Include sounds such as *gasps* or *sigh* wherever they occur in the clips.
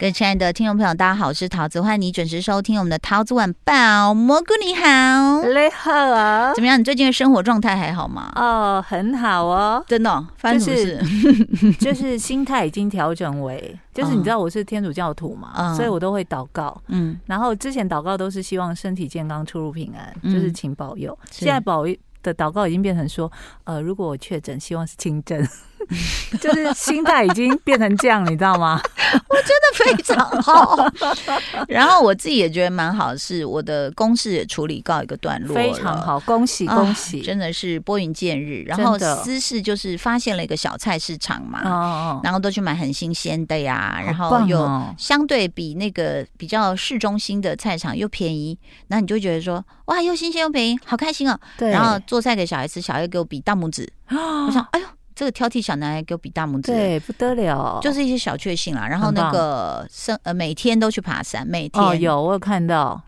各位亲爱的听众朋友，大家好，我是桃子，欢迎你准时收听我们的桃子晚报。蘑菇你好，你好啊，怎么样？你最近的生活状态还好吗？哦，很好哦，真的、哦，发生什么事？就是、就是心态已经调整为，就是你知道我是天主教徒嘛，嗯、所以我都会祷告，嗯，然后之前祷告都是希望身体健康、出入平安，嗯、就是请保佑。现在保佑的祷告已经变成说，呃，如果我确诊，希望是轻症。*laughs* 就是心态已经变成这样，你知道吗？*laughs* 我觉得非常好。*laughs* 然后我自己也觉得蛮好，是我的公事也处理告一个段落，非常好，恭喜恭喜，真的是拨云见日。然后私事就是发现了一个小菜市场嘛，哦，然后都去买很新鲜的呀，然后又相对比那个比较市中心的菜场又便宜，那你就觉得说哇，又新鲜又便宜，好开心哦。对，然后做菜给小孩吃，小孩给我比大拇指，我想 *gasps* 哎呦。这个挑剔小男孩给我比大拇指，对，不得了，就是一些小确幸啦。然后那个生呃，每天都去爬山，每天、哦、有我有看到。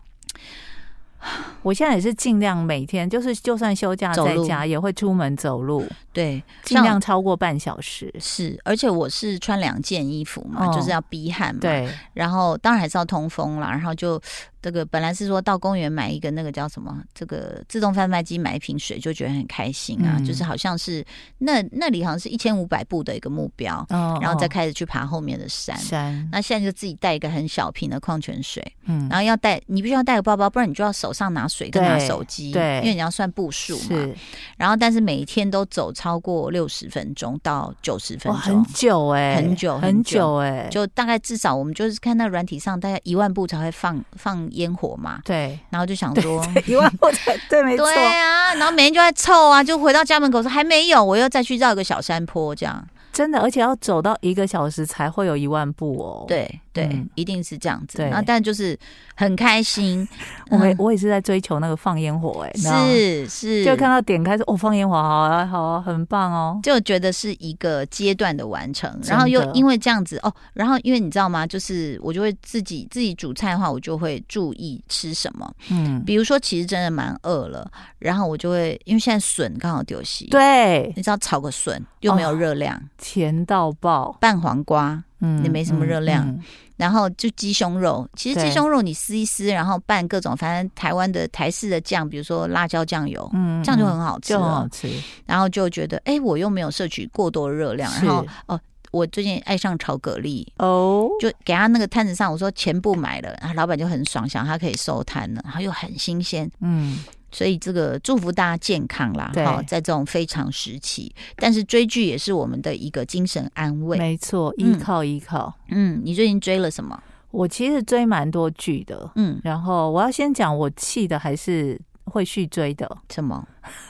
我现在也是尽量每天，就是就算休假在家，也会出门走路。对，尽量超过半小时。是，而且我是穿两件衣服嘛，哦、就是要逼汗嘛。对，然后当然还是要通风啦。然后就。这个本来是说到公园买一个那个叫什么，这个自动贩卖机买一瓶水就觉得很开心啊，嗯、就是好像是那那里好像是一千五百步的一个目标，哦、然后再开始去爬后面的山。山，那现在就自己带一个很小瓶的矿泉水，嗯，然后要带你必须要带个包包，不然你就要手上拿水跟拿手机，对，因为你要算步数嘛。然后但是每一天都走超过六十分钟到九十分钟，很久哎、欸，很久很久哎、欸，就大概至少我们就是看那软体上大概一万步才会放放。烟火嘛，对，然后就想说 *laughs* 一万步才 *laughs* 对，没错，对啊，然后每天就在凑啊，就回到家门口说还没有，我又再去绕一个小山坡，这样。真的，而且要走到一个小时才会有一万步哦，对。对，嗯、一定是这样子。对，然后但就是很开心。*laughs* 我们我也是在追求那个放烟火、欸，哎，是是，就看到点开说哦，放烟火，好啊，好啊，很棒哦，就觉得是一个阶段的完成。然后又因为这样子哦，然后因为你知道吗？就是我就会自己自己煮菜的话，我就会注意吃什么。嗯，比如说其实真的蛮饿了，然后我就会因为现在笋刚好丢席，对，你知道炒个笋又没有热量，哦、甜到爆，拌黄瓜。嗯，也没什么热量，嗯嗯、然后就鸡胸肉，其实鸡胸肉你撕一撕，然后拌各种，反正台湾的台式的酱，比如说辣椒酱油，嗯，这样就很好吃，很好吃。然后就觉得，哎，我又没有摄取过多热量，然后哦，我最近爱上炒蛤蜊哦，就给他那个摊子上，我说钱不买了，然后老板就很爽，想他可以收摊了，然后又很新鲜，嗯。所以这个祝福大家健康啦，好，在这种非常时期，但是追剧也是我们的一个精神安慰，没错，依靠依靠。嗯，你最近追了什么？我其实追蛮多剧的，嗯，然后我要先讲我气的还是会续追的？什么？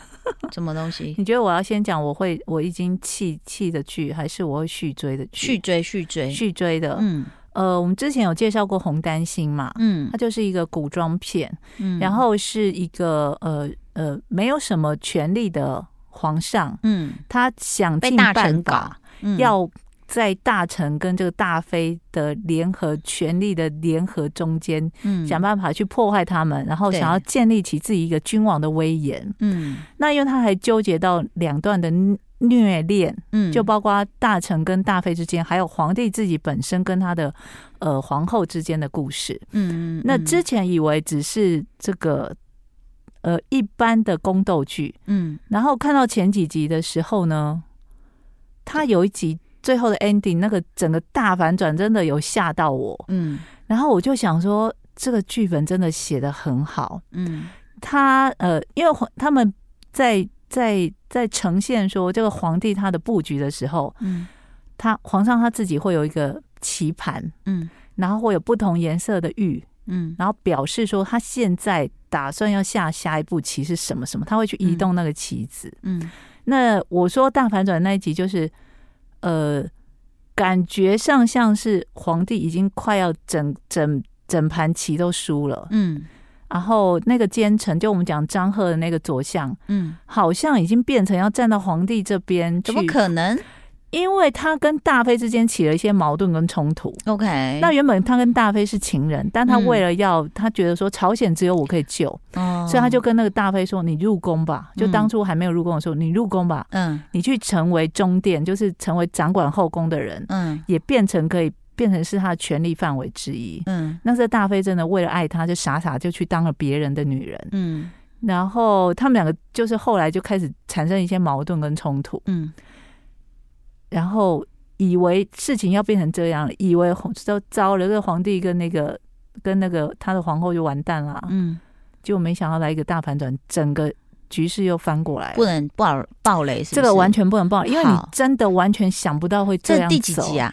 *laughs* 什么东西？你觉得我要先讲我会我已经弃弃的剧，还是我会续追的剧？续追续追续追的，嗯。呃，我们之前有介绍过《红丹心》嘛，嗯，它就是一个古装片，嗯，然后是一个呃呃没有什么权力的皇上，嗯，他想尽办法，要在大臣跟这个大妃的联合权力的联合中间，嗯，想办法去破坏他们，然后想要建立起自己一个君王的威严，嗯，那因为他还纠结到两段的。虐恋，嗯，就包括大臣跟大妃之间，还有皇帝自己本身跟他的呃皇后之间的故事，嗯，嗯，那之前以为只是这个呃一般的宫斗剧，嗯，然后看到前几集的时候呢，他有一集最后的 ending，那个整个大反转真的有吓到我，嗯，然后我就想说，这个剧本真的写的很好，嗯，他呃，因为他们在。在在呈现说这个皇帝他的布局的时候，嗯，他皇上他自己会有一个棋盘，嗯，然后会有不同颜色的玉，嗯，然后表示说他现在打算要下下一步棋是什么什么，他会去移动那个棋子，嗯，那我说大反转那一集就是，呃，感觉上像是皇帝已经快要整整整盘棋都输了，嗯。然后那个奸臣，就我们讲张贺的那个左相，嗯，好像已经变成要站到皇帝这边去，怎么可能？因为他跟大妃之间起了一些矛盾跟冲突。OK，那原本他跟大妃是情人，但他为了要，他觉得说朝鲜只有我可以救，哦所以他就跟那个大妃说：“你入宫吧。”就当初还没有入宫的时候，你入宫吧。嗯，你去成为中殿，就是成为掌管后宫的人。嗯，也变成可以变成是他的权力范围之一。嗯，那这大飞真的为了爱他，就傻傻就去当了别人的女人。嗯，然后他们两个就是后来就开始产生一些矛盾跟冲突。嗯。然后以为事情要变成这样，以为都糟了，这个皇帝跟那个跟那个他的皇后就完蛋了。嗯，结果没想到来一个大反转，整个局势又翻过来。不能爆爆雷是不是？这个完全不能爆，因为你真的完全想不到会这样走。这第几集啊？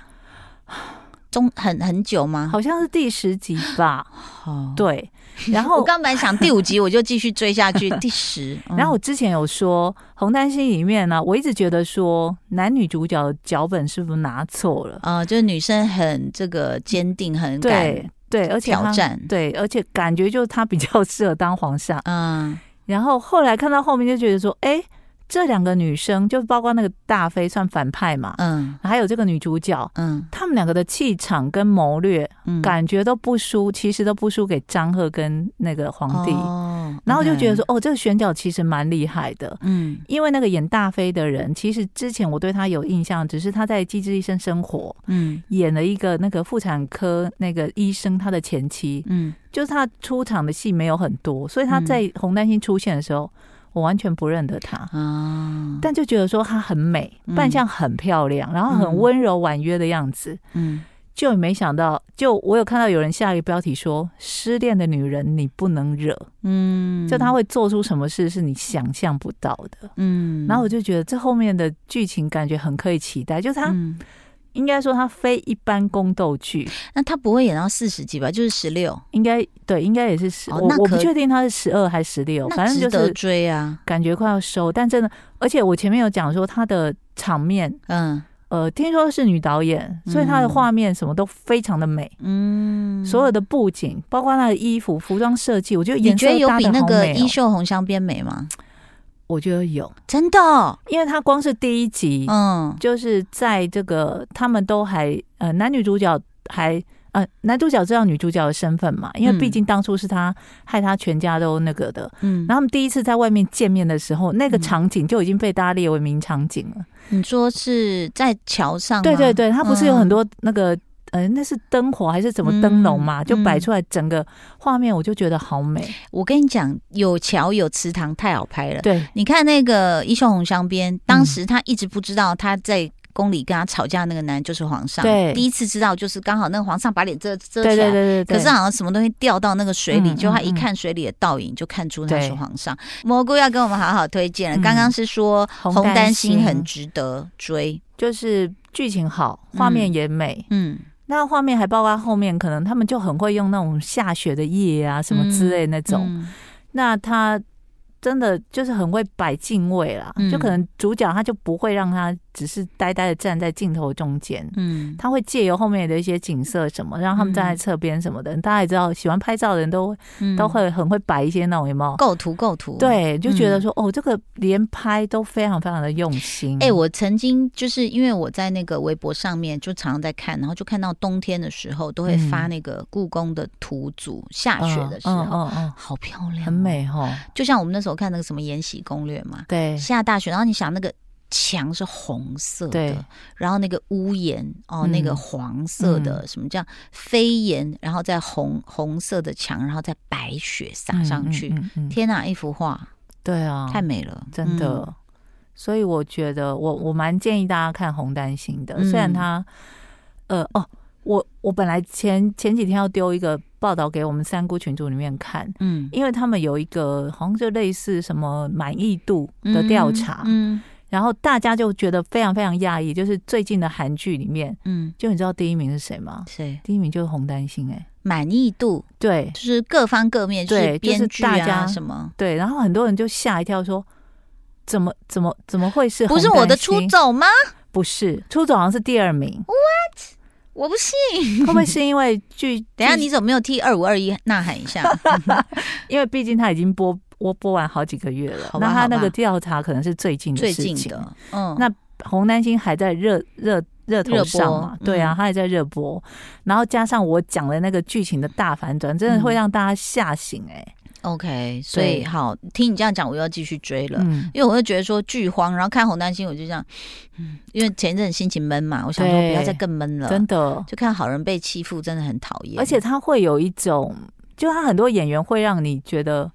中很很久吗？好像是第十集吧。哦，对。然后 *laughs* 我刚本来想第五集我就继续追下去，*laughs* 第十。然后我之前有说《红丹心》里面呢，我一直觉得说男女主角的脚本是不是拿错了啊？就是女生很这个坚定，很敢对对，而且挑战对，而且感觉就是她比较适合当皇上。嗯，然后后来看到后面就觉得说，哎。这两个女生，就包括那个大飞算反派嘛，嗯，还有这个女主角，嗯，他们两个的气场跟谋略，嗯，感觉都不输，其实都不输给张赫跟那个皇帝，哦，然后就觉得说，哦，这个选角其实蛮厉害的，嗯，因为那个演大飞的人，其实之前我对他有印象，只是他在《机智医生生活》，嗯，演了一个那个妇产科那个医生，他的前妻，嗯，就是他出场的戏没有很多，所以他在《红丹心》出现的时候。我完全不认得她，啊，但就觉得说她很美，扮相很漂亮，然后很温柔婉约的样子，嗯，就没想到，就我有看到有人下一个标题说，失恋的女人你不能惹，嗯，就她会做出什么事是你想象不到的，嗯，然后我就觉得这后面的剧情感觉很可以期待，就是她。应该说他非一般宫斗剧，那他不会演到四十集吧？就是十六，应该对，应该也是十、哦。我我不确定他是十二还是十六，反正就是追啊，感觉快要收。但真的，而且我前面有讲说他的场面，嗯呃，听说是女导演，所以她的画面什么都非常的美，嗯，所有的布景，包括她的衣服、服装设计，我觉得颜色搭得好美、哦、你觉得有比那个《衣袖红香边》美吗？我觉得有，真的，因为他光是第一集，嗯，就是在这个他们都还呃男女主角还呃男主角知道女主角的身份嘛，因为毕竟当初是他害他全家都那个的，嗯，然后他们第一次在外面见面的时候，那个场景就已经被大家列为名场景了。你说是在桥上？对对对，他不是有很多那个。呃，那是灯火还是怎么灯笼嘛？嗯、就摆出来整个画面，我就觉得好美。我跟你讲，有桥有祠堂，太好拍了。对，你看那个《衣袖红香边》，当时他一直不知道他在宫里跟他吵架那个男人就是皇上。对，第一次知道就是刚好那个皇上把脸遮遮起来，对对对对对。可是好像什么东西掉到那个水里，就他一看水里的倒影，就看出那是皇上。蘑菇要跟我们好好推荐了。刚刚是说《红丹心》很值得追，就是剧情好，画面也美，嗯。那画面还包括后面，可能他们就很会用那种下雪的夜啊，什么之类那种。嗯嗯、那他。真的就是很会摆进位啦，嗯、就可能主角他就不会让他只是呆呆的站在镜头中间，嗯，他会借由后面的一些景色什么，让他们站在侧边什么的。嗯、大家也知道，喜欢拍照的人都、嗯、都会很会摆一些那种有没有构图构图，对，就觉得说、嗯、哦，这个连拍都非常非常的用心。哎、欸，我曾经就是因为我在那个微博上面就常常在看，然后就看到冬天的时候都会发那个故宫的图组，下雪的时候，嗯嗯，嗯。嗯好漂亮，很美哈，就像我们那时候。看那个什么《延禧攻略》嘛，对，下大雪，然后你想那个墙是红色的，对。然后那个屋檐哦，嗯、那个黄色的，什么叫飞檐，然后在红红色的墙，然后再白雪洒上去，天哪，一幅画，对啊，太美了，真的。嗯、所以我觉得我，我我蛮建议大家看《红丹心》的，虽然它，呃，哦。我我本来前前几天要丢一个报道给我们三姑群组里面看，嗯，因为他们有一个好像就类似什么满意度的调查，嗯，嗯，然后大家就觉得非常非常讶异，就是最近的韩剧里面，嗯，就你知道第一名是谁吗？谁？第一名就是洪丹星，哎，满意度，对，就是各方各面，是大家什么，对，然后很多人就吓一跳，说怎么怎么怎么会是？不是我的出走吗？不是，出走好像是第二名，What？我不信，会不会是因为剧？*laughs* 等下，你怎么没有替二五二一呐喊一下？*laughs* 因为毕竟他已经播播播完好几个月了，那他那个调查可能是最近的事情。的，嗯，那红丹心还在热热热头上嘛，嗯、对啊，他还在热播，然后加上我讲的那个剧情的大反转，真的会让大家吓醒哎、欸。OK，所以好听你这样讲，我又要继续追了，嗯、因为我就觉得说剧荒，然后看红丹心，我就这样，嗯，因为前一阵心情闷嘛，我想说不要再更闷了，真的，就看好人被欺负，真的很讨厌，而且他会有一种，就他很多演员会让你觉得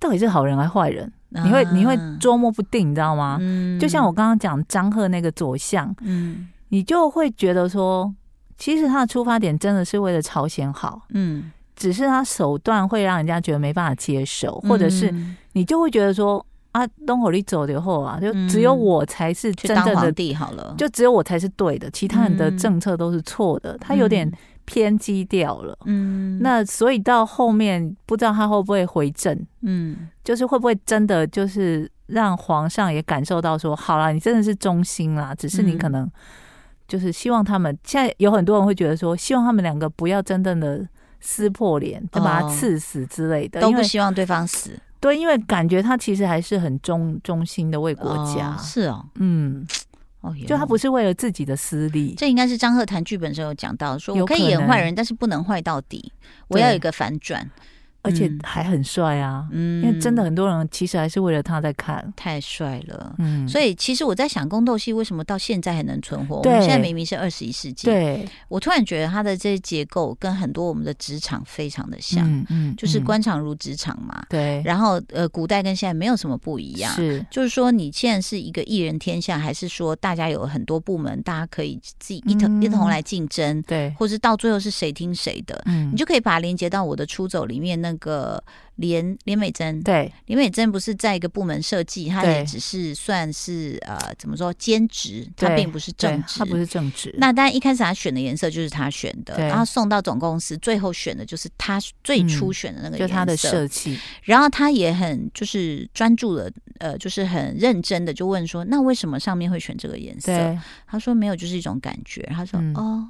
到底是好人还是坏人，啊、你会你会捉摸不定，你知道吗？嗯，就像我刚刚讲张赫那个左相，嗯，你就会觉得说，其实他的出发点真的是为了朝鲜好，嗯。只是他手段会让人家觉得没办法接受，或者是你就会觉得说啊，东火力走了后啊，就只有我才是真正的皇帝好了，就只有我才是对的，其他人的政策都是错的，他有点偏激掉了。嗯，那所以到后面不知道他会不会回正，嗯，就是会不会真的就是让皇上也感受到说，好啦，你真的是忠心啦，只是你可能就是希望他们现在有很多人会觉得说，希望他们两个不要真正的。撕破脸，就把他刺死之类的，都不希望对方死。对，因为感觉他其实还是很忠忠心的为国家。是哦，嗯，哦，就他不是为了自己的私利。这应该是张赫谈剧本时候有讲到，说我可以演坏人，但是不能坏到底，我要有一个反转。而且还很帅啊，嗯，因为真的很多人其实还是为了他在看，太帅了，嗯，所以其实我在想宫斗戏为什么到现在还能存活？我们现在明明是二十一世纪，对，我突然觉得它的这些结构跟很多我们的职场非常的像，嗯，嗯，就是官场如职场嘛，对，然后呃，古代跟现在没有什么不一样，是，就是说你现在是一个一人天下，还是说大家有很多部门，大家可以自己一同、嗯、一同来竞争，对，或是到最后是谁听谁的，嗯，你就可以把它连接到我的出走里面那。那个连连美珍，对，连美珍不是在一个部门设计，她也只是算是呃，怎么说兼职，她并不是正职，她不是正职。那当然一开始她选的颜色就是她选的，然后送到总公司，最后选的就是她最初选的那个颜色，就她的设计。然后她也很就是专注的，呃，就是很认真的就问说，那为什么上面会选这个颜色？她说没有，就是一种感觉。她说哦，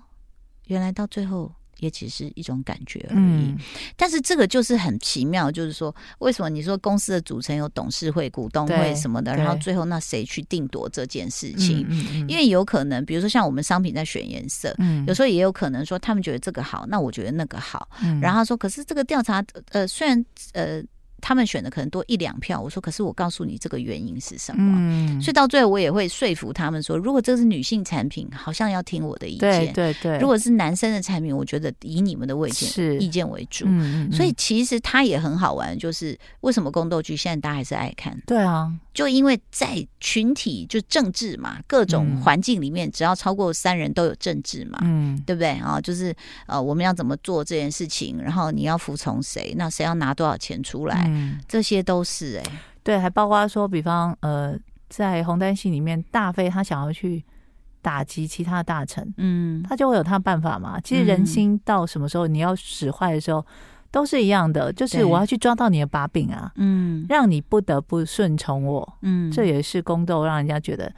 原来到最后。也只是一种感觉而已，嗯、但是这个就是很奇妙，就是说，为什么你说公司的组成有董事会、股东会什么的，然后最后那谁去定夺这件事情？嗯嗯嗯、因为有可能，比如说像我们商品在选颜色，嗯、有时候也有可能说他们觉得这个好，那我觉得那个好，嗯、然后他说，可是这个调查，呃，虽然呃。他们选的可能多一两票，我说，可是我告诉你这个原因是什么？嗯，所以到最后我也会说服他们说，如果这是女性产品，好像要听我的意见。对对对。如果是男生的产品，我觉得以你们的意见是意见为主。嗯嗯。所以其实它也很好玩，就是为什么宫斗剧现在大家还是爱看？对啊，就因为在群体就政治嘛，各种环境里面，只要超过三人都有政治嘛，嗯，对不对啊？就是呃，我们要怎么做这件事情，然后你要服从谁，那谁要拿多少钱出来？嗯，这些都是哎、欸，对，还包括说，比方呃，在红丹戏里面，大飞他想要去打击其他的大臣，嗯，他就会有他的办法嘛。其实人心到什么时候你要使坏的时候，都是一样的，就是我要去抓到你的把柄啊，嗯，让你不得不顺从我，嗯，这也是宫斗让人家觉得。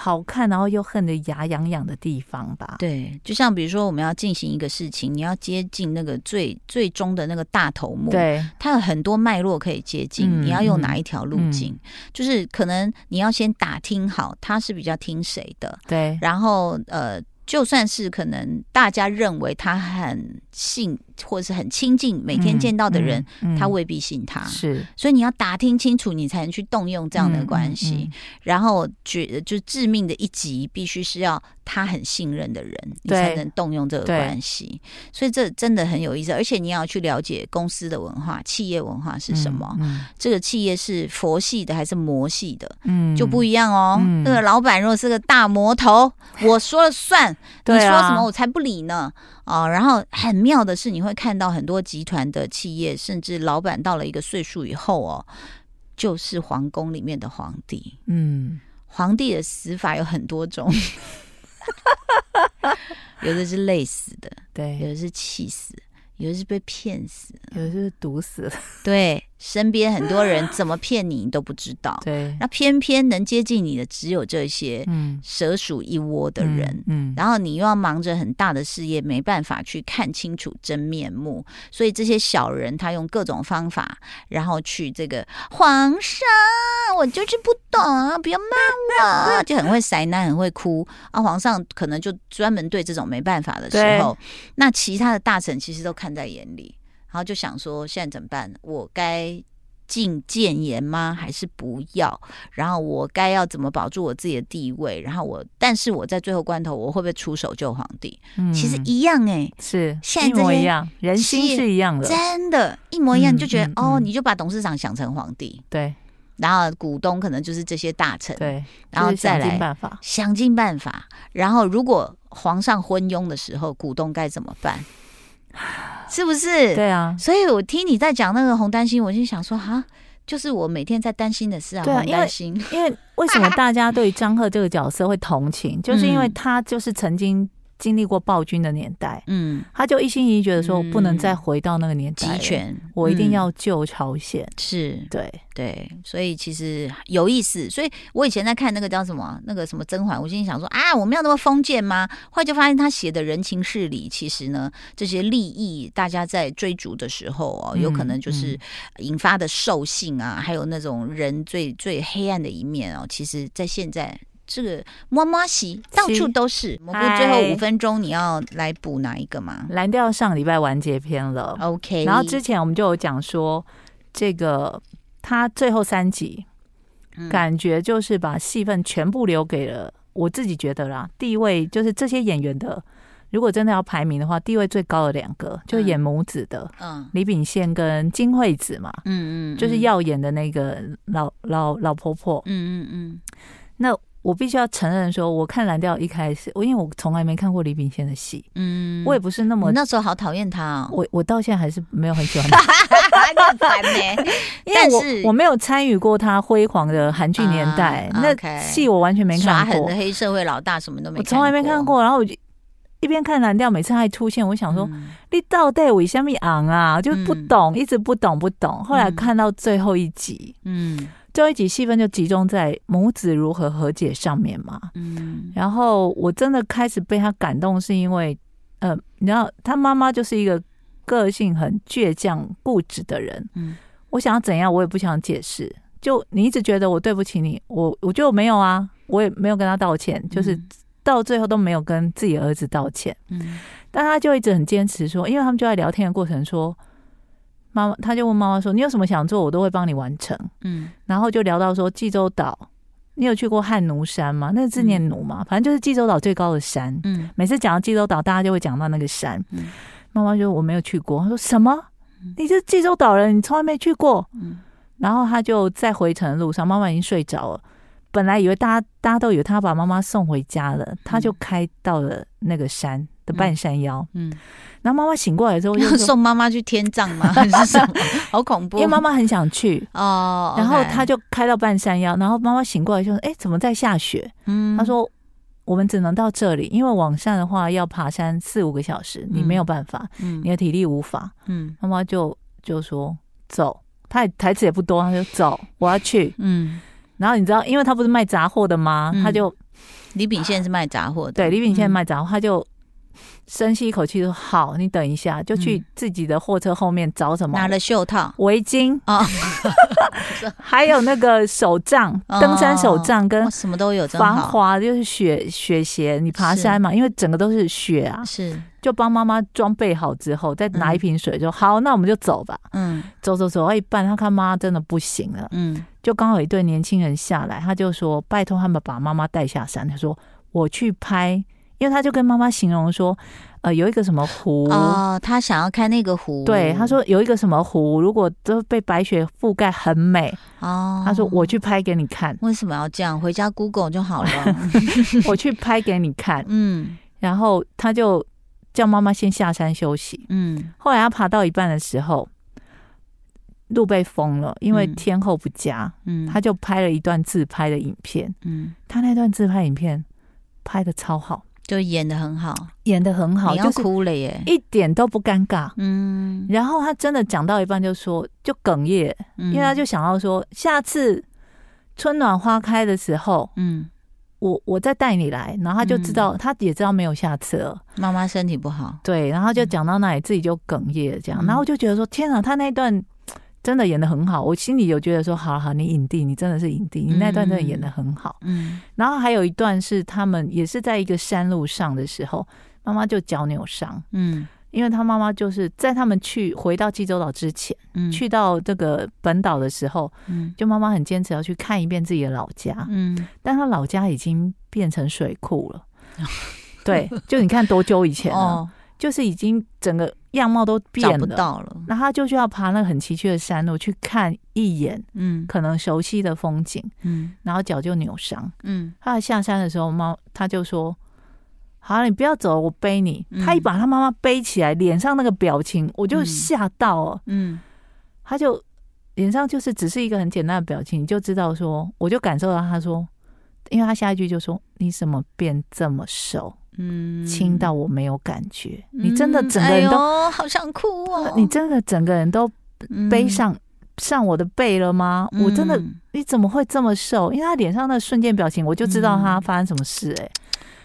好看，然后又恨得牙痒痒的地方吧？对，就像比如说，我们要进行一个事情，你要接近那个最最终的那个大头目，对，它有很多脉络可以接近，嗯、你要用哪一条路径？嗯、就是可能你要先打听好，他是比较听谁的，对，然后呃，就算是可能大家认为他很信。或者是很亲近，每天见到的人，嗯嗯嗯、他未必信他。是，所以你要打听清楚，你才能去动用这样的关系。然后，觉就致命的一击，必须是要他很信任的人，你才能动用这个关系。所以这真的很有意思，而且你要去了解公司的文化、企业文化是什么。这个企业是佛系的还是魔系的？嗯，就不一样哦。嗯、那个老板如果是个大魔头，我说了算，你说什么我才不理呢。哦，然后很妙的是，你会看到很多集团的企业，甚至老板到了一个岁数以后哦，就是皇宫里面的皇帝。嗯，皇帝的死法有很多种，*laughs* 有的是累死的，对，有的是气死。有的是被骗死，有的是毒死了。对，身边很多人怎么骗你，你都不知道。对，那偏偏能接近你的只有这些，嗯，蛇鼠一窝的人。嗯，嗯，然后你又要忙着很大的事业，没办法去看清楚真面目，所以这些小人他用各种方法，然后去这个皇上，我就是不懂啊，不要骂我，就很会塞奶，很会哭啊。皇上可能就专门对这种没办法的时候，那其他的大臣其实都看在眼里，然后就想说现在怎么办？我该。进谏言吗？还是不要？然后我该要怎么保住我自己的地位？然后我，但是我在最后关头，我会不会出手救皇帝？嗯、其实一样哎、欸，是现在一模一样，人心是一样的，真的，一模一样。你就觉得、嗯、哦，你就把董事长想成皇帝，对，然后股东可能就是这些大臣，对，然后再来想尽办法，想尽办法。然后如果皇上昏庸的时候，股东该怎么办？是不是？对啊，所以我听你在讲那个红丹心，我就想说哈，就是我每天在担心的事啊。对啊，红丹心，*laughs* 因为为什么大家对张赫这个角色会同情，就是因为他就是曾经。经历过暴君的年代，嗯，他就一心一意觉得说，我不能再回到那个年代，集权，我一定要救朝鲜。是，对，对，所以其实有意思。所以我以前在看那个叫什么，那个什么甄嬛，我心里想说啊，我们要那么封建吗？后来就发现他写的人情事理，其实呢，这些利益大家在追逐的时候哦，有可能就是引发的兽性啊，还有那种人最最黑暗的一面哦，其实，在现在。这个摸摸洗到处都是。蘑菇最后五分钟，你要来补哪一个吗？蓝调上礼拜完结篇了，OK。然后之前我们就有讲说，这个他最后三集，感觉就是把戏份全部留给了我自己觉得啦。地位就是这些演员的，如果真的要排名的话，地位最高的两个，就演母子的，嗯，李秉宪跟金惠子嘛，嗯嗯，就是耀眼的那个老老老婆婆，嗯嗯嗯，那。我必须要承认说，我看蓝调一开始，我因为我从来没看过李炳宪的戏，嗯，我也不是那么那时候好讨厌他，哦，我我到现在还是没有很喜欢他，*laughs* 很烦呢。*laughs* 因为我我没有参与过他辉煌的韩剧年代，啊、那戏我完全没看过。耍狠的黑社会老大什么都没我从来没看过。然后我就一边看蓝调，每次他一出现，我想说，嗯、你到底为什么昂啊？就不懂，嗯、一直不懂不懂。后来看到最后一集，嗯。最后一集戏份就集中在母子如何和解上面嘛，嗯，然后我真的开始被他感动，是因为，呃，你知道他妈妈就是一个个性很倔强、固执的人，嗯，我想要怎样，我也不想解释，就你一直觉得我对不起你，我我就没有啊，我也没有跟他道歉，就是到最后都没有跟自己儿子道歉，嗯，但他就一直很坚持说，因为他们就在聊天的过程说。妈妈，他就问妈妈说：“你有什么想做，我都会帮你完成。”嗯，然后就聊到说济州岛，你有去过汉奴山吗？那个字念奴嘛，反正就是济州岛最高的山。嗯，每次讲到济州岛，大家就会讲到那个山。嗯，妈妈说我没有去过。他说什么？你是济州岛人，你从来没去过？嗯，然后他就在回程的路上，妈妈已经睡着了。本来以为大家大家都以为他把妈妈送回家了，他就开到了那个山的半山腰。嗯。然后妈妈醒过来之后，就 *laughs* 送妈妈去天葬吗？*laughs* 还是什么？好恐怖！因为妈妈很想去哦。然后他就开到半山腰，然后妈妈醒过来就说：“哎，怎么在下雪？”嗯，他说：“我们只能到这里，因为往上的话要爬山四五个小时，你没有办法，嗯你的体力无法。”嗯，妈妈就就说：“走。”他也台词也不多，他就走，我要去。*laughs* 嗯，然后你知道，因为他不是卖杂货的吗？他就李秉宪是卖杂货的，对，李秉宪卖杂货，他就。深吸一口气说：“好，你等一下，就去自己的货车后面找什么？拿了袖套、围巾啊，*laughs* *laughs* 还有那个手杖、登山手杖跟什么都有，防滑就是雪雪鞋。你爬山嘛，因为整个都是雪啊，是就帮妈妈装备好之后，再拿一瓶水，就好，那我们就走吧。嗯，走走走到一半，他看妈妈真的不行了，嗯，就刚好有一对年轻人下来，他就说拜托他们把妈妈带下山。他说我去拍。”因为他就跟妈妈形容说，呃，有一个什么湖哦，他想要看那个湖。对，他说有一个什么湖，如果都被白雪覆盖，很美哦。他说我去拍给你看。为什么要这样？回家 Google 就好了。*laughs* *laughs* 我去拍给你看。嗯，然后他就叫妈妈先下山休息。嗯，后来他爬到一半的时候，路被封了，因为天候不佳。嗯，他就拍了一段自拍的影片。嗯，他那段自拍影片拍的超好。就演的很好，演的很好，你要哭了耶，一点都不尴尬。嗯，然后他真的讲到一半就说，就哽咽，嗯、因为他就想到说，下次春暖花开的时候，嗯，我我再带你来，然后他就知道，嗯、他也知道没有下次了。妈妈身体不好，对，然后就讲到那里，自己就哽咽这样，嗯、然后我就觉得说，天啊，他那段真的演的很好，我心里有觉得说，好好，你影帝，你真的是影帝，你那段真的演的很好。嗯，然后还有一段是他们也是在一个山路上的时候，妈妈就脚扭伤。嗯，因为他妈妈就是在他们去回到济州岛之前，嗯，去到这个本岛的时候，嗯，就妈妈很坚持要去看一遍自己的老家。嗯，但他老家已经变成水库了。*laughs* 对，就你看多久以前了。哦就是已经整个样貌都变不到了。那他就需要爬那个很崎岖的山路去看一眼，嗯，可能熟悉的风景，嗯，然后脚就扭伤，嗯。他下山的时候，猫他就说：“好，你不要走，我背你。”他一把他妈妈背起来，脸上那个表情，我就吓到了，嗯。他就脸上就是只是一个很简单的表情，你就知道说，我就感受到他说，因为他下一句就说：“你怎么变这么瘦？”嗯，轻到我没有感觉。嗯、你真的整个人都、哎、好想哭哦！*laughs* 你真的整个人都背上、嗯、上我的背了吗？嗯、我真的，你怎么会这么瘦？因为他脸上那瞬间表情，我就知道他发生什么事、欸。哎、嗯，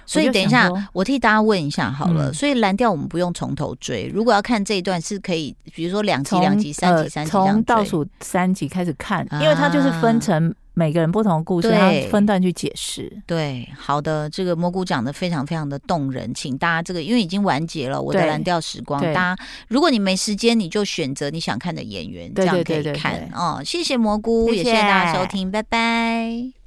所以等一下，我替大家问一下好了。嗯、所以蓝调我们不用从头追，如果要看这一段是可以，比如说两集、两集、三集、三集，从倒数三集开始看，因为它就是分成。每个人不同的故事，他分段去解释。对，好的，这个蘑菇讲的非常非常的动人，请大家这个因为已经完结了，我的蓝调时光，大家如果你没时间，你就选择你想看的演员，这样可以看哦。谢谢蘑菇，也谢谢大家收听，拜拜。